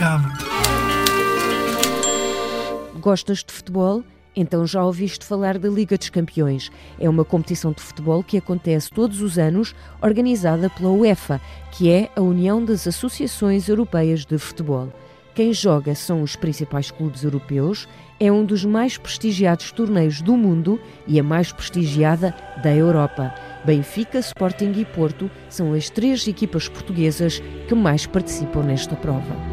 arriscado. Gostas de futebol? Então já ouviste falar da Liga dos Campeões. É uma competição de futebol que acontece todos os anos, organizada pela UEFA, que é a União das Associações Europeias de Futebol. Quem joga são os principais clubes europeus, é um dos mais prestigiados torneios do mundo e a mais prestigiada da Europa. Benfica, Sporting e Porto são as três equipas portuguesas que mais participam nesta prova.